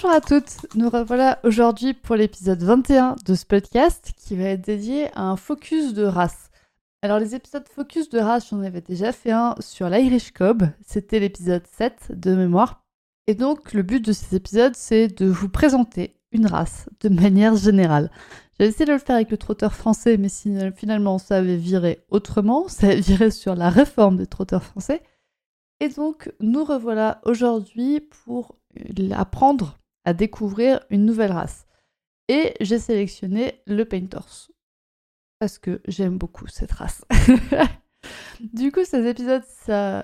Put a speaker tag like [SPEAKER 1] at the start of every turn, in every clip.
[SPEAKER 1] Bonjour à toutes, nous revoilà aujourd'hui pour l'épisode 21 de ce podcast qui va être dédié à un focus de race. Alors les épisodes focus de race, j'en avais déjà fait un sur l'Irish Cob, c'était l'épisode 7 de mémoire. Et donc le but de ces épisodes, c'est de vous présenter une race de manière générale. J'ai essayé de le faire avec le trotteur français, mais finalement ça avait viré autrement, ça avait viré sur la réforme des trotteurs français. Et donc nous revoilà aujourd'hui pour apprendre à découvrir une nouvelle race. Et j'ai sélectionné le Painters. Parce que j'aime beaucoup cette race. du coup, ces épisodes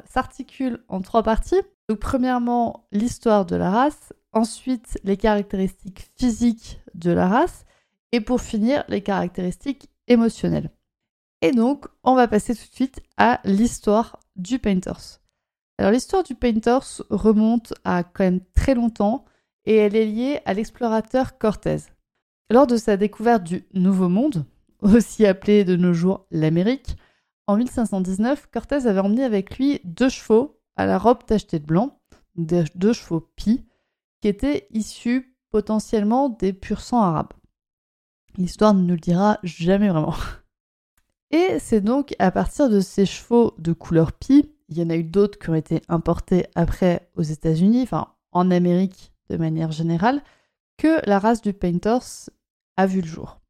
[SPEAKER 1] s'articulent en trois parties. Donc, premièrement, l'histoire de la race. Ensuite, les caractéristiques physiques de la race. Et pour finir, les caractéristiques émotionnelles. Et donc, on va passer tout de suite à l'histoire du Painters. Alors, l'histoire du Painters remonte à quand même très longtemps et elle est liée à l'explorateur Cortés. Lors de sa découverte du Nouveau Monde, aussi appelé de nos jours l'Amérique, en 1519, Cortés avait emmené avec lui deux chevaux à la robe tachetée de blanc, deux chevaux pis, qui étaient issus potentiellement des pur sang arabes. L'histoire ne nous le dira jamais vraiment. Et c'est donc à partir de ces chevaux de couleur pie, il y en a eu d'autres qui ont été importés après aux États-Unis, enfin en Amérique de manière générale, que la race du Painters a vu le jour.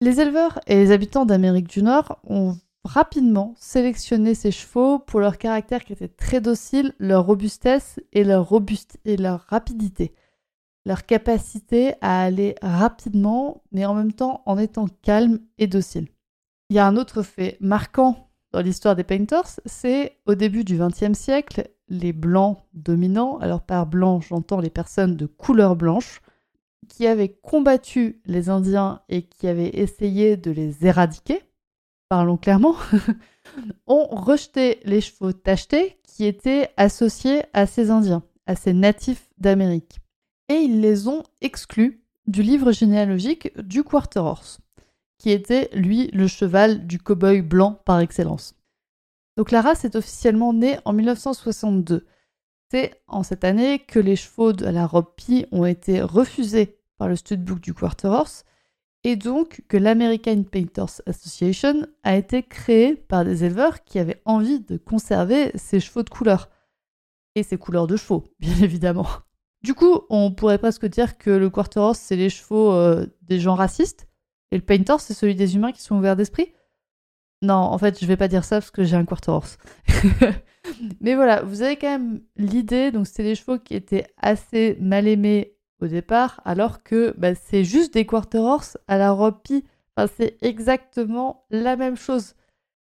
[SPEAKER 1] Les éleveurs et les habitants d'Amérique du Nord ont rapidement sélectionné ces chevaux pour leur caractère qui était très docile, leur robustesse et leur, et leur rapidité. Leur capacité à aller rapidement, mais en même temps en étant calme et docile. Il y a un autre fait marquant dans l'histoire des Painters, c'est au début du XXe siècle, les blancs dominants, alors par blanc j'entends les personnes de couleur blanche, qui avaient combattu les Indiens et qui avaient essayé de les éradiquer, parlons clairement, ont rejeté les chevaux tachetés qui étaient associés à ces Indiens, à ces natifs d'Amérique. Et ils les ont exclus du livre généalogique du Quarter Horse, qui était, lui, le cheval du cow-boy blanc par excellence. Donc la race est officiellement née en 1962. C'est en cette année que les chevaux de la robe pie ont été refusés par le studbook du Quarter Horse et donc que l'American Painters Association a été créée par des éleveurs qui avaient envie de conserver ces chevaux de couleur. Et ces couleurs de chevaux, bien évidemment. Du coup, on pourrait presque dire que le Quarter Horse, c'est les chevaux euh, des gens racistes, et le Painter, c'est celui des humains qui sont ouverts d'esprit. Non, en fait, je vais pas dire ça parce que j'ai un quarter horse. Mais voilà, vous avez quand même l'idée. Donc, c'est des chevaux qui étaient assez mal aimés au départ, alors que bah, c'est juste des quarter horse à la robe Enfin, c'est exactement la même chose.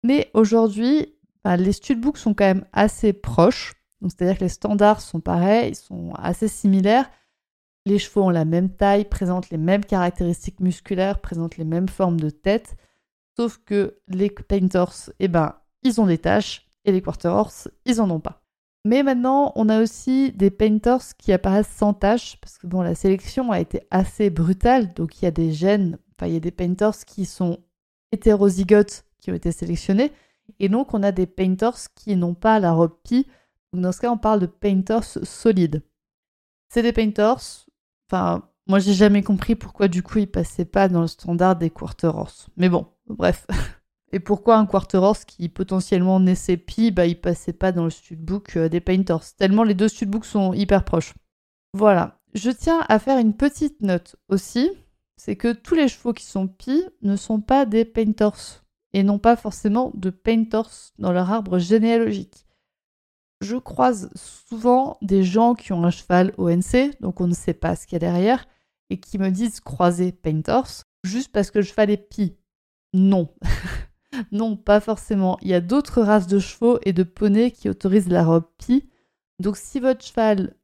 [SPEAKER 1] Mais aujourd'hui, bah, les studbooks sont quand même assez proches. C'est-à-dire que les standards sont pareils, ils sont assez similaires. Les chevaux ont la même taille, présentent les mêmes caractéristiques musculaires, présentent les mêmes formes de tête. Sauf que les Painters, eh ben, ils ont des tâches et les Quarter Horse, ils en ont pas. Mais maintenant, on a aussi des Painters qui apparaissent sans tâches parce que bon, la sélection a été assez brutale. Donc il y a des gènes, enfin il y a des Painters qui sont hétérozygotes qui ont été sélectionnés. Et donc on a des Painters qui n'ont pas la robe pi. Donc dans ce cas, on parle de Painters solides. C'est des Painters, enfin moi j'ai jamais compris pourquoi du coup ils passaient pas dans le standard des Quarter Horse. Mais bon, Bref. Et pourquoi un quarter horse qui potentiellement naissait pi, bah il passait pas dans le studbook euh, des painters, tellement les deux studbooks sont hyper proches. Voilà. Je tiens à faire une petite note aussi, c'est que tous les chevaux qui sont pi ne sont pas des painters et n'ont pas forcément de painters dans leur arbre généalogique. Je croise souvent des gens qui ont un cheval ONC, donc on ne sait pas ce qu'il y a derrière, et qui me disent croiser painters juste parce que le cheval est pi. Non. non, pas forcément. Il y a d'autres races de chevaux et de poneys qui autorisent la robe pie. Donc si votre cheval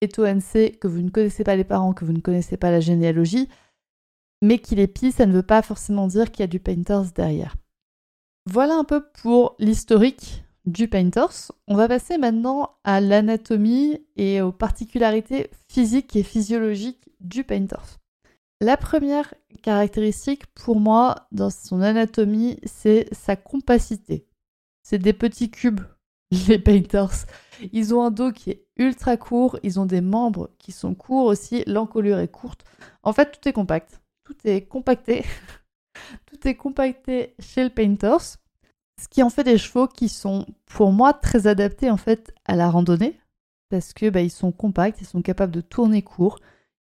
[SPEAKER 1] Eto-NC, que vous ne connaissez pas les parents, que vous ne connaissez pas la généalogie, mais qu'il est pis, ça ne veut pas forcément dire qu'il y a du Painters derrière. Voilà un peu pour l'historique du Painters. On va passer maintenant à l'anatomie et aux particularités physiques et physiologiques du Painters. La première caractéristique pour moi dans son anatomie, c'est sa compacité. C'est des petits cubes, les Painters. Ils ont un dos qui est ultra court, ils ont des membres qui sont courts aussi, l'encolure est courte. En fait, tout est compact. Tout est compacté. tout est compacté chez le Painters. Ce qui en fait des chevaux qui sont, pour moi, très adaptés en fait à la randonnée. Parce que bah, ils sont compacts, ils sont capables de tourner court,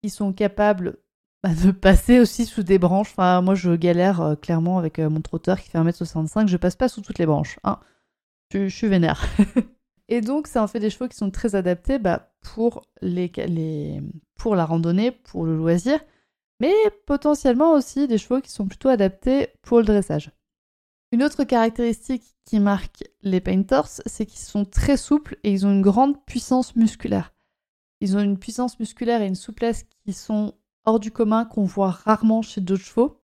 [SPEAKER 1] ils sont capables bah, de passer aussi sous des branches. Enfin, moi, je galère euh, clairement avec euh, mon trotteur qui fait 1m65. Je passe pas sous toutes les branches. Hein. Je, suis vénère. Et donc, ça en fait des chevaux qui sont très adaptés bah, pour, la randonnée, pour le loisir, mais potentiellement aussi des chevaux qui sont plutôt adaptés pour le dressage. Une autre caractéristique qui marque les Painters, c'est qu'ils sont très souples et ils ont une grande puissance musculaire. Ils ont une puissance musculaire et une souplesse qui sont hors du commun, qu'on voit rarement chez d'autres chevaux.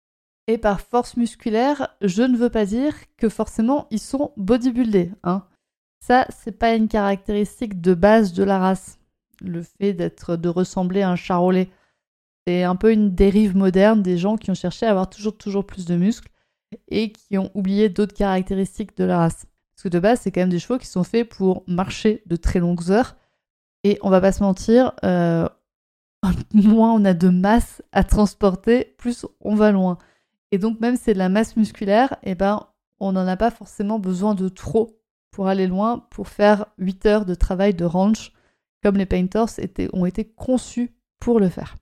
[SPEAKER 1] Et par force musculaire, je ne veux pas dire que forcément ils sont bodybuildés. Hein. Ça, c'est pas une caractéristique de base de la race. Le fait d'être, de ressembler à un charolais. C'est un peu une dérive moderne des gens qui ont cherché à avoir toujours, toujours plus de muscles et qui ont oublié d'autres caractéristiques de la race. Parce que de base, c'est quand même des chevaux qui sont faits pour marcher de très longues heures. Et on va pas se mentir, euh, moins on a de masse à transporter, plus on va loin. Et donc même si c'est de la masse musculaire, eh ben, on n'en a pas forcément besoin de trop pour aller loin, pour faire 8 heures de travail de ranch, comme les painters ont été conçus pour le faire.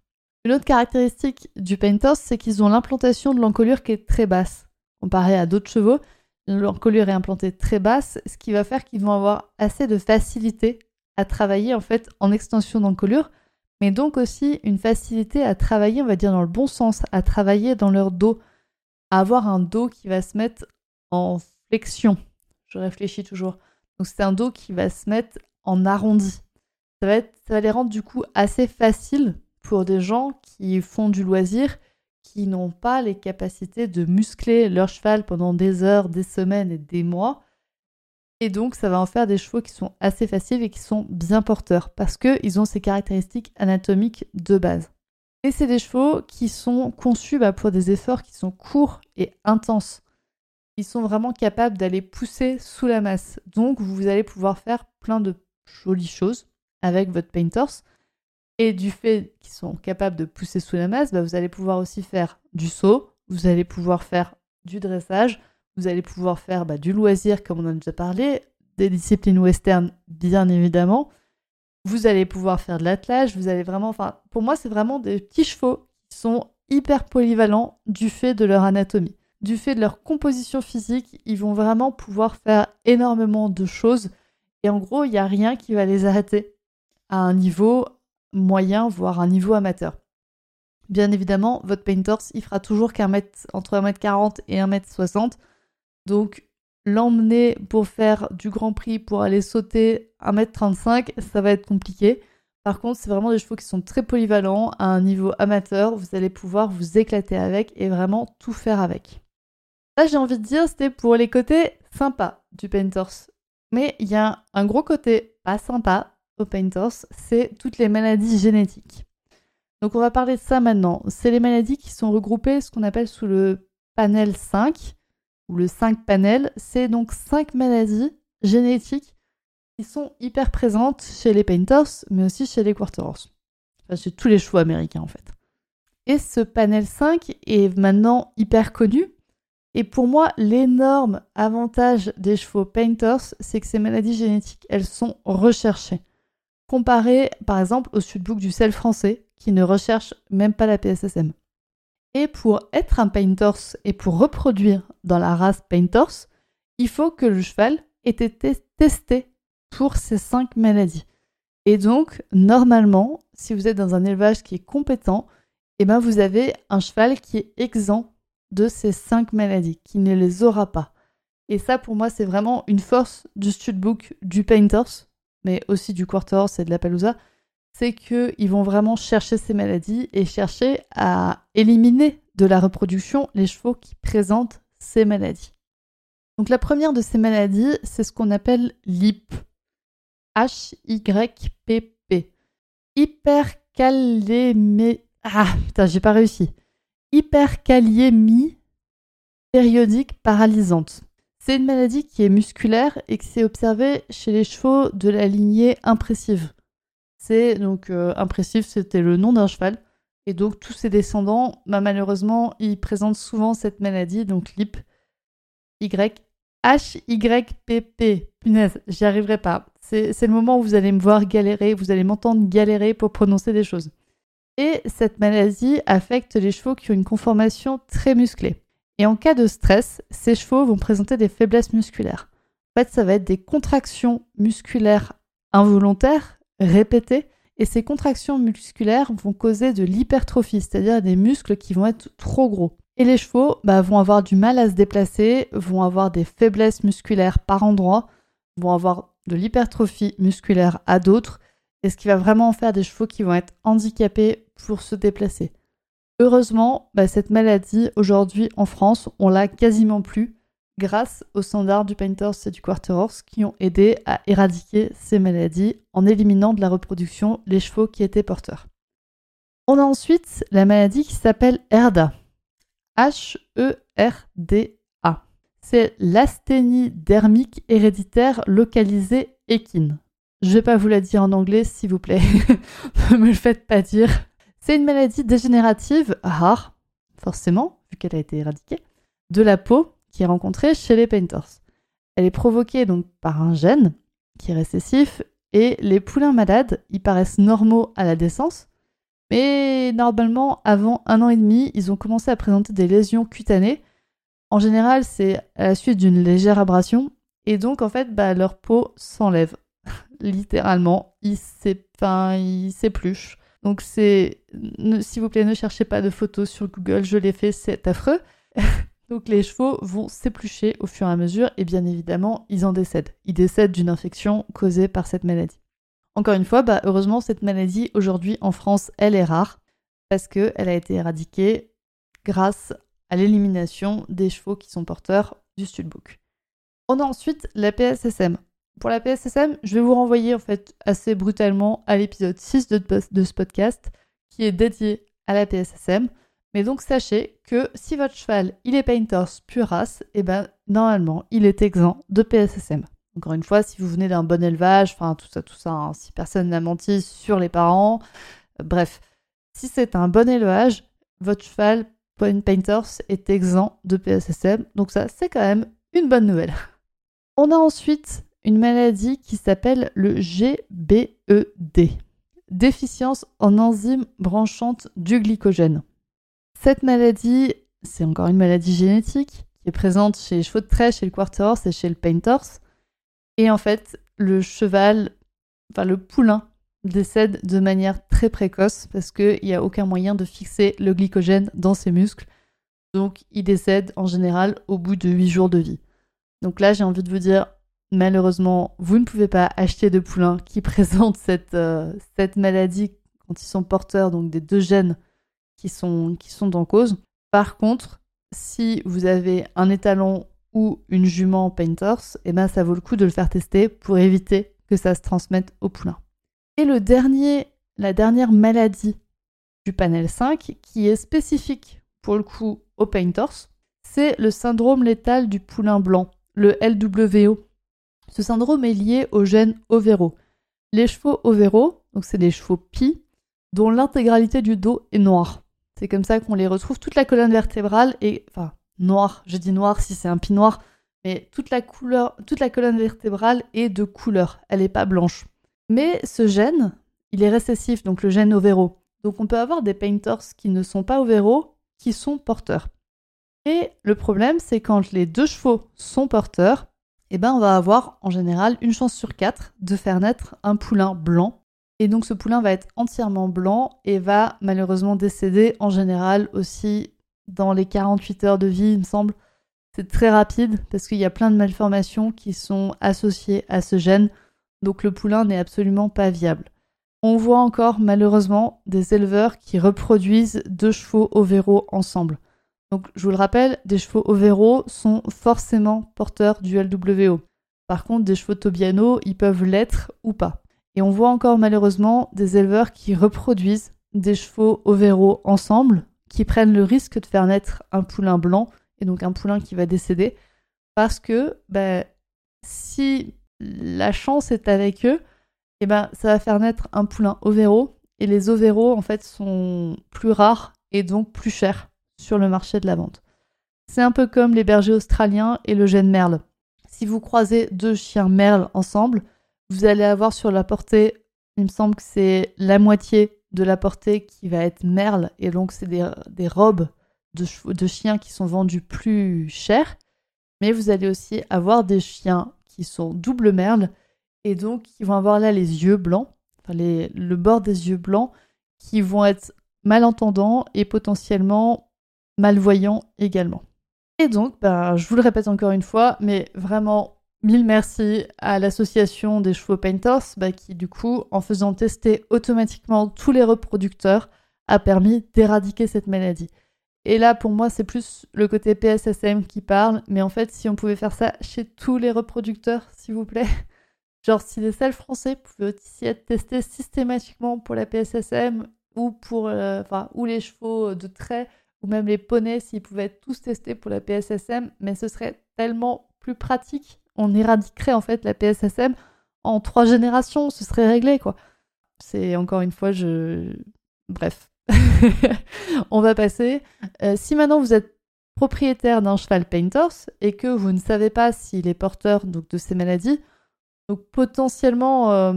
[SPEAKER 1] Une autre caractéristique du painters, c'est qu'ils ont l'implantation de l'encolure qui est très basse. Comparé à d'autres chevaux, l'encolure est implantée très basse, ce qui va faire qu'ils vont avoir assez de facilité à travailler en fait en extension d'encolure, mais donc aussi une facilité à travailler, on va dire dans le bon sens, à travailler dans leur dos, à avoir un dos qui va se mettre en flexion. Je réfléchis toujours. Donc c'est un dos qui va se mettre en arrondi. Ça va, ça va les rendre du coup assez faciles pour des gens qui font du loisir, qui n'ont pas les capacités de muscler leur cheval pendant des heures, des semaines et des mois. Et donc ça va en faire des chevaux qui sont assez faciles et qui sont bien porteurs parce qu'ils ont ces caractéristiques anatomiques de base. Et c'est des chevaux qui sont conçus bah, pour des efforts qui sont courts et intenses. Ils sont vraiment capables d'aller pousser sous la masse. Donc vous allez pouvoir faire plein de jolies choses avec votre painters. Et du fait qu'ils sont capables de pousser sous la masse, bah, vous allez pouvoir aussi faire du saut, vous allez pouvoir faire du dressage, vous allez pouvoir faire bah, du loisir comme on en a déjà parlé, des disciplines western bien évidemment, vous allez pouvoir faire de l'attelage, vous allez vraiment, enfin, pour moi, c'est vraiment des petits chevaux qui sont hyper polyvalents du fait de leur anatomie. Du fait de leur composition physique, ils vont vraiment pouvoir faire énormément de choses. Et en gros, il n'y a rien qui va les arrêter à un niveau moyen, voire un niveau amateur. Bien évidemment, votre painters, il fera toujours qu'un mètre, entre 1m40 et 1m60. Donc, l'emmener pour faire du Grand Prix, pour aller sauter 1m35, ça va être compliqué. Par contre, c'est vraiment des chevaux qui sont très polyvalents à un niveau amateur. Vous allez pouvoir vous éclater avec et vraiment tout faire avec. Là, j'ai envie de dire, c'était pour les côtés sympas du Painters. Mais il y a un gros côté pas sympa Painters, c'est toutes les maladies génétiques. Donc on va parler de ça maintenant. C'est les maladies qui sont regroupées, ce qu'on appelle sous le panel 5 ou le 5 panel, c'est donc 5 maladies génétiques qui sont hyper présentes chez les Painters, mais aussi chez les Quarterhorse. Enfin, chez tous les chevaux américains en fait. Et ce panel 5 est maintenant hyper connu. Et pour moi, l'énorme avantage des chevaux Painters, c'est que ces maladies génétiques, elles sont recherchées. Comparé par exemple au Sudbook du sel français, qui ne recherche même pas la PSSM. Et pour être un Painters et pour reproduire dans la race Painters, il faut que le cheval ait été testé pour ces cinq maladies. Et donc, normalement, si vous êtes dans un élevage qui est compétent, eh ben vous avez un cheval qui est exempt de ces cinq maladies, qui ne les aura pas. Et ça, pour moi, c'est vraiment une force du studbook du Painters, mais aussi du Quarter et de la Palousa. c'est qu'ils vont vraiment chercher ces maladies et chercher à éliminer de la reproduction les chevaux qui présentent ces maladies. Donc la première de ces maladies, c'est ce qu'on appelle l'HYPP. H-Y-P-P. Hypercalémie. Ah, putain, j'ai pas réussi. Hyperkaliémie périodique paralysante. C'est une maladie qui est musculaire et qui s'est observée chez les chevaux de la lignée impressive. C'est donc euh, impressive, c'était le nom d'un cheval. Et donc tous ses descendants, bah, malheureusement, ils présentent souvent cette maladie, donc l'IP, Y, H, Y, P, P. Punaise, j'y arriverai pas. C'est le moment où vous allez me voir galérer, vous allez m'entendre galérer pour prononcer des choses. Et cette maladie affecte les chevaux qui ont une conformation très musclée. Et en cas de stress, ces chevaux vont présenter des faiblesses musculaires. En fait, ça va être des contractions musculaires involontaires, répétées, et ces contractions musculaires vont causer de l'hypertrophie, c'est-à-dire des muscles qui vont être trop gros. Et les chevaux bah, vont avoir du mal à se déplacer, vont avoir des faiblesses musculaires par endroits, vont avoir de l'hypertrophie musculaire à d'autres, et ce qui va vraiment faire des chevaux qui vont être handicapés pour se déplacer. Heureusement, bah, cette maladie, aujourd'hui en France, on l'a quasiment plus, grâce aux standards du Painters et du Quarter Horse qui ont aidé à éradiquer ces maladies en éliminant de la reproduction les chevaux qui étaient porteurs. On a ensuite la maladie qui s'appelle HERDA. H-E-R-D-A. C'est l'asthénie dermique héréditaire localisée équine. Je vais pas vous la dire en anglais, s'il vous plaît. ne me le faites pas dire. C'est une maladie dégénérative rare, forcément, vu qu'elle a été éradiquée, de la peau qui est rencontrée chez les painters. Elle est provoquée donc par un gène qui est récessif et les poulains malades, ils paraissent normaux à la décence, mais normalement, avant un an et demi, ils ont commencé à présenter des lésions cutanées. En général, c'est à la suite d'une légère abrasion, et donc en fait, bah, leur peau s'enlève littéralement, ils s'épluchent. Donc c'est, s'il vous plaît, ne cherchez pas de photos sur Google, je l'ai fait, c'est affreux. Donc les chevaux vont s'éplucher au fur et à mesure et bien évidemment, ils en décèdent. Ils décèdent d'une infection causée par cette maladie. Encore une fois, bah, heureusement, cette maladie aujourd'hui en France, elle est rare parce qu'elle a été éradiquée grâce à l'élimination des chevaux qui sont porteurs du studbook. On a ensuite la PSSM. Pour la PSSM, je vais vous renvoyer en fait assez brutalement à l'épisode 6 de, ce podcast qui est dédié à la PSSM. Mais donc sachez que si votre cheval il est Painters pure race, et eh ben normalement il est exempt de PSSM. Encore une fois, si vous venez d'un bon élevage, enfin tout ça, tout ça, hein, si personne n'a menti sur les parents, euh, bref, si c'est un bon élevage, votre cheval Painters est exempt de PSSM, donc ça c'est quand même une bonne nouvelle. On a ensuite une maladie qui s'appelle le GBED, déficience en enzymes branchantes du glycogène. Cette maladie, c'est encore une maladie génétique qui est présente chez les chevaux de trait, chez le quarter horse et chez le painter. Et en fait, le cheval, enfin le poulain, décède de manière très précoce parce qu'il n'y a aucun moyen de fixer le glycogène dans ses muscles. Donc il décède en général au bout de 8 jours de vie. Donc là, j'ai envie de vous dire, malheureusement, vous ne pouvez pas acheter de poulains qui présentent cette, euh, cette maladie quand ils sont porteurs donc des deux gènes qui sont, qui sont en cause. Par contre, si vous avez un étalon ou une jument Painters, eh ben ça vaut le coup de le faire tester pour éviter que ça se transmette au poulain. Et le dernier, la dernière maladie du panel 5, qui est spécifique pour le coup aux Painters, c'est le syndrome létal du poulain blanc, le LWO. Ce syndrome est lié au gène Overo. Les chevaux Overo, donc c'est des chevaux pis, dont l'intégralité du dos est noire. C'est comme ça qu'on les retrouve. Toute la colonne vertébrale est, enfin, noire. Je dis noir si c'est un pin noir, mais toute la toute la colonne vertébrale est de couleur. Elle n'est pas blanche. Mais ce gène, il est récessif, donc le gène overo. Donc on peut avoir des painters qui ne sont pas overo, qui sont porteurs. Et le problème, c'est quand les deux chevaux sont porteurs, eh ben on va avoir en général une chance sur quatre de faire naître un poulain blanc et donc ce poulain va être entièrement blanc et va malheureusement décéder en général aussi dans les 48 heures de vie, il me semble. C'est très rapide parce qu'il y a plein de malformations qui sont associées à ce gène. Donc le poulain n'est absolument pas viable. On voit encore malheureusement des éleveurs qui reproduisent deux chevaux ovéraux ensemble. Donc je vous le rappelle, des chevaux ovéraux sont forcément porteurs du LWO. Par contre, des chevaux Tobiano, ils peuvent l'être ou pas. Et on voit encore malheureusement des éleveurs qui reproduisent des chevaux ovéraux ensemble, qui prennent le risque de faire naître un poulain blanc, et donc un poulain qui va décéder, parce que ben, si la chance est avec eux, et eh ben, ça va faire naître un poulain ovéraux, et les ovéraux en fait sont plus rares et donc plus chers sur le marché de la vente. C'est un peu comme les bergers australiens et le gène merle. Si vous croisez deux chiens merle ensemble, vous allez avoir sur la portée, il me semble que c'est la moitié de la portée qui va être merle, et donc c'est des, robes de, chiens qui sont vendues plus cher. Mais vous allez aussi avoir des chiens qui sont double merle, et donc qui vont avoir là les yeux blancs, enfin le bord des yeux blancs, qui vont être malentendants et potentiellement malvoyants également. Et donc, ben, je vous le répète encore une fois, mais vraiment Mille merci à l'association des chevaux Painters bah, qui, du coup, en faisant tester automatiquement tous les reproducteurs, a permis d'éradiquer cette maladie. Et là, pour moi, c'est plus le côté PSSM qui parle, mais en fait, si on pouvait faire ça chez tous les reproducteurs, s'il vous plaît, genre si les selles français pouvaient aussi être testés systématiquement pour la PSSM ou pour euh, ou les chevaux de trait ou même les poneys s'ils pouvaient être tous testés pour la PSSM, mais ce serait tellement plus pratique on éradiquerait en fait la PSSM en trois générations, ce serait réglé quoi. C'est encore une fois, je. Bref. on va passer. Euh, si maintenant vous êtes propriétaire d'un cheval Painters et que vous ne savez pas s'il est porteur donc, de ces maladies, donc potentiellement, euh,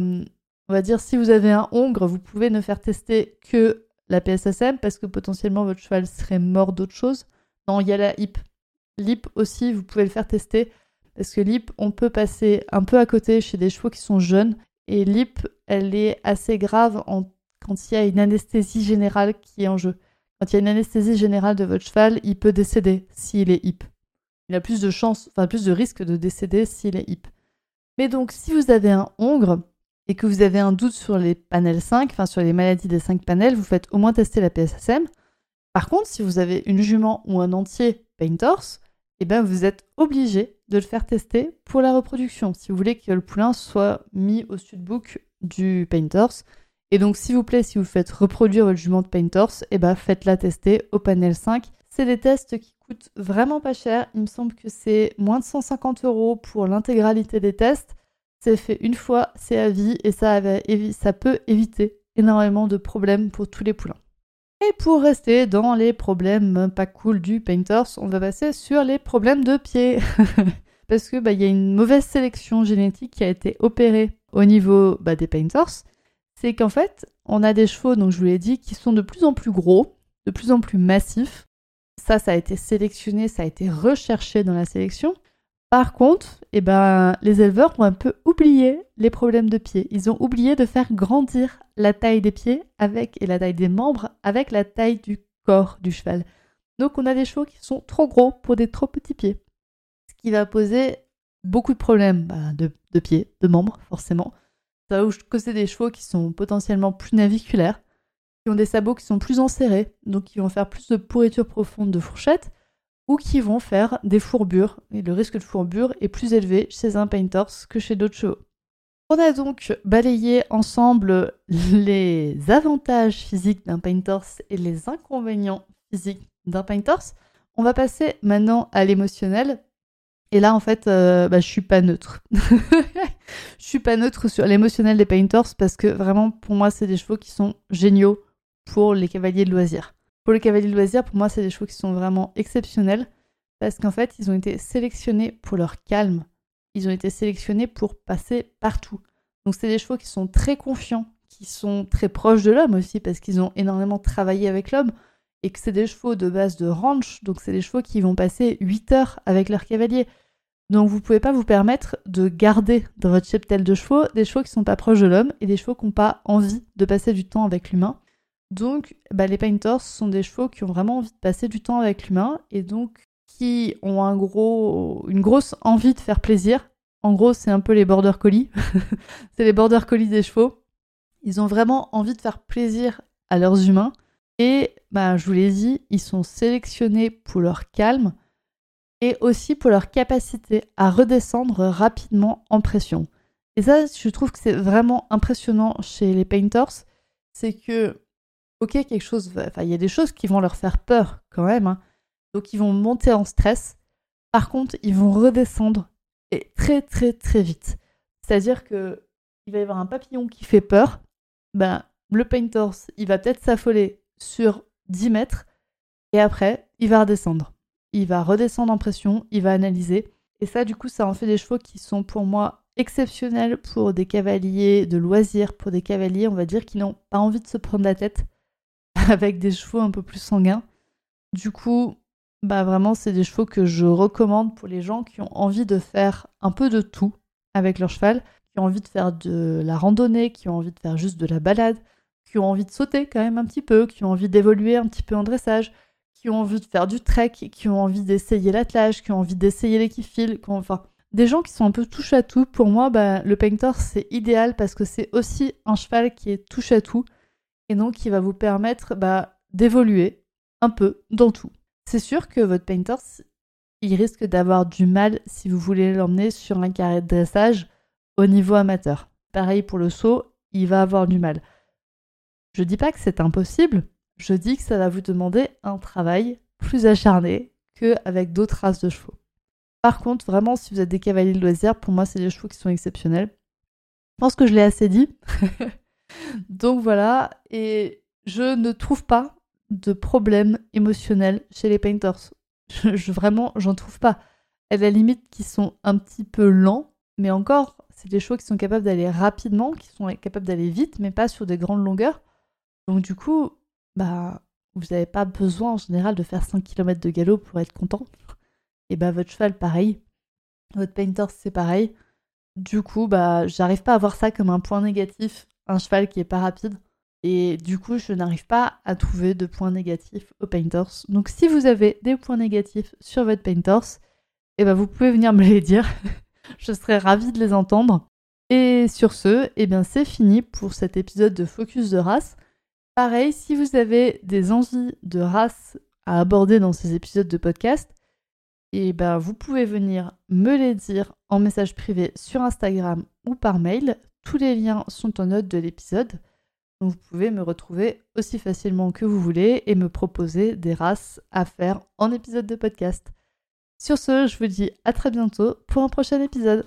[SPEAKER 1] on va dire si vous avez un hongre, vous pouvez ne faire tester que la PSSM parce que potentiellement votre cheval serait mort d'autre chose. Non, il y a la HIP. L'HIP aussi, vous pouvez le faire tester parce que l'IP, on peut passer un peu à côté chez des chevaux qui sont jeunes. Et l'IP, elle est assez grave quand il y a une anesthésie générale qui est en jeu. Quand il y a une anesthésie générale de votre cheval, il peut décéder s'il est HIP. Il a plus de chances, enfin plus de risques de décéder s'il est HIP. Mais donc, si vous avez un hongre et que vous avez un doute sur les panels 5, enfin sur les maladies des 5 panels, vous faites au moins tester la PSSM. Par contre, si vous avez une jument ou un entier Painters, eh ben vous êtes obligé de le faire tester pour la reproduction, si vous voulez que le poulain soit mis au studbook du Painters. Et donc, s'il vous plaît, si vous faites reproduire votre jument de Painters, eh ben, faites-la tester au panel 5. C'est des tests qui coûtent vraiment pas cher. Il me semble que c'est moins de 150 euros pour l'intégralité des tests. C'est fait une fois, c'est à vie et ça, peut éviter énormément de problèmes pour tous les poulains. Et pour rester dans les problèmes pas cool du Painters, on va passer sur les problèmes de pied. Parce que bah, y a une mauvaise sélection génétique qui a été opérée au niveau bah, des Painters. C'est qu'en fait, on a des chevaux, donc je vous l'ai dit, qui sont de plus en plus gros, de plus en plus massifs. Ça, ça a été sélectionné, ça a été recherché dans la sélection. Par contre, eh ben, les éleveurs ont un peu oublié les problèmes de pied. Ils ont oublié de faire grandir la taille des pieds avec et la taille des membres avec la taille du corps du cheval. Donc on a des chevaux qui sont trop gros pour des trop petits pieds. Ce qui va poser beaucoup de problèmes bah, de, de, pieds, de membres forcément. Ça va causer des chevaux qui sont potentiellement plus naviculaires, qui ont des sabots qui sont plus enserrés, donc qui vont faire plus de pourriture profonde de fourchette ou qui vont faire des fourbures. Et le risque de fourbure est plus élevé chez un Painters que chez d'autres chevaux. On a donc balayé ensemble les avantages physiques d'un Painters et les inconvénients physiques d'un Painters. On va passer maintenant à l'émotionnel. Et là, en fait, euh, bah, je suis pas neutre. je suis pas neutre sur l'émotionnel des Painters parce que vraiment, pour moi, c'est des chevaux qui sont géniaux pour les cavaliers de loisirs. Pour les cavaliers de loisirs, pour moi, c'est des chevaux qui sont vraiment exceptionnels parce qu'en fait, ils ont été sélectionnés pour leur calme. Ils ont été sélectionnés pour passer partout. Donc, c'est des chevaux qui sont très confiants, qui sont très proches de l'homme aussi parce qu'ils ont énormément travaillé avec l'homme et que c'est des chevaux de base de ranch. Donc, c'est des chevaux qui vont passer 8 heures avec leur cavalier. Donc, vous ne pouvez pas vous permettre de garder dans votre cheptel de chevaux des chevaux qui ne sont pas proches de l'homme et des chevaux qui n'ont pas envie de passer du temps avec l'humain. Donc, bah, les Painters sont des chevaux qui ont vraiment envie de passer du temps avec l'humain et donc qui ont un gros, une grosse envie de faire plaisir. En gros, c'est un peu les border collies. c'est les border collies des chevaux. Ils ont vraiment envie de faire plaisir à leurs humains. Et bah, je vous l'ai dit, ils sont sélectionnés pour leur calme et aussi pour leur capacité à redescendre rapidement en pression. Et ça, je trouve que c'est vraiment impressionnant chez les painters. C'est que, ok, quelque chose, enfin, il y a des choses qui vont leur faire peur quand même. Hein. Donc, ils vont monter en stress. Par contre, ils vont redescendre et très, très, très vite. C'est-à-dire que il va y avoir un papillon qui fait peur. Ben, le painters, il va peut-être s'affoler sur 10 mètres. Et après, il va redescendre. Il va redescendre en pression, il va analyser. Et ça, du coup, ça en fait des chevaux qui sont pour moi exceptionnel pour des cavaliers de loisirs, pour des cavaliers, on va dire, qui n'ont pas envie de se prendre la tête avec des chevaux un peu plus sanguins. Du coup, bah vraiment, c'est des chevaux que je recommande pour les gens qui ont envie de faire un peu de tout avec leur cheval, qui ont envie de faire de la randonnée, qui ont envie de faire juste de la balade, qui ont envie de sauter quand même un petit peu, qui ont envie d'évoluer un petit peu en dressage, qui ont envie de faire du trek, qui ont envie d'essayer l'attelage, qui ont envie d'essayer l'équifile, enfin des gens qui sont un peu touche à tout, pour moi, bah, le painter, c'est idéal parce que c'est aussi un cheval qui est touche à tout et donc qui va vous permettre bah, d'évoluer un peu dans tout. C'est sûr que votre painter, il risque d'avoir du mal si vous voulez l'emmener sur un carré de dressage au niveau amateur. Pareil pour le saut, il va avoir du mal. Je dis pas que c'est impossible, je dis que ça va vous demander un travail plus acharné qu'avec d'autres races de chevaux. Par contre, vraiment, si vous êtes des cavaliers de loisirs, pour moi, c'est des chevaux qui sont exceptionnels. Je pense que je l'ai assez dit. Donc voilà, et je ne trouve pas de problème émotionnel chez les painters. Je, vraiment, j'en trouve pas. À la limite, qui sont un petit peu lents, mais encore, c'est des chevaux qui sont capables d'aller rapidement, qui sont capables d'aller vite, mais pas sur des grandes longueurs. Donc du coup, bah, vous n'avez pas besoin en général de faire 5 km de galop pour être content et bah votre cheval pareil, votre painter c'est pareil. Du coup, bah j'arrive pas à voir ça comme un point négatif, un cheval qui est pas rapide. Et du coup, je n'arrive pas à trouver de points négatifs aux painters. Donc si vous avez des points négatifs sur votre painters, eh bah vous pouvez venir me les dire. je serais ravie de les entendre. Et sur ce, eh bien c'est fini pour cet épisode de Focus de race. Pareil, si vous avez des envies de race à aborder dans ces épisodes de podcast, et ben vous pouvez venir me les dire en message privé sur Instagram ou par mail. Tous les liens sont en note de l'épisode. Vous pouvez me retrouver aussi facilement que vous voulez et me proposer des races à faire en épisode de podcast. Sur ce, je vous dis à très bientôt pour un prochain épisode.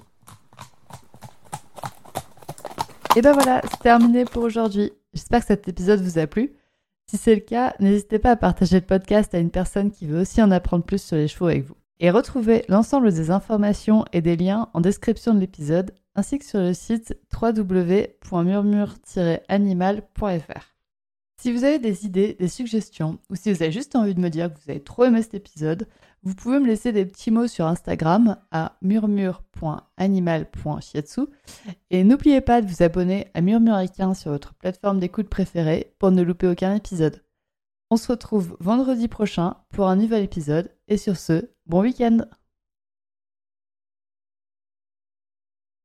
[SPEAKER 1] Et ben voilà, c'est terminé pour aujourd'hui. J'espère que cet épisode vous a plu. Si c'est le cas, n'hésitez pas à partager le podcast à une personne qui veut aussi en apprendre plus sur les chevaux avec vous et retrouvez l'ensemble des informations et des liens en description de l'épisode ainsi que sur le site www.murmure-animal.fr. Si vous avez des idées, des suggestions ou si vous avez juste envie de me dire que vous avez trop aimé cet épisode, vous pouvez me laisser des petits mots sur Instagram à murmure.animal.shiatsu et n'oubliez pas de vous abonner à Murmuricain sur votre plateforme d'écoute préférée pour ne louper aucun épisode. On se retrouve vendredi prochain pour un nouvel épisode. Et sur ce, bon week-end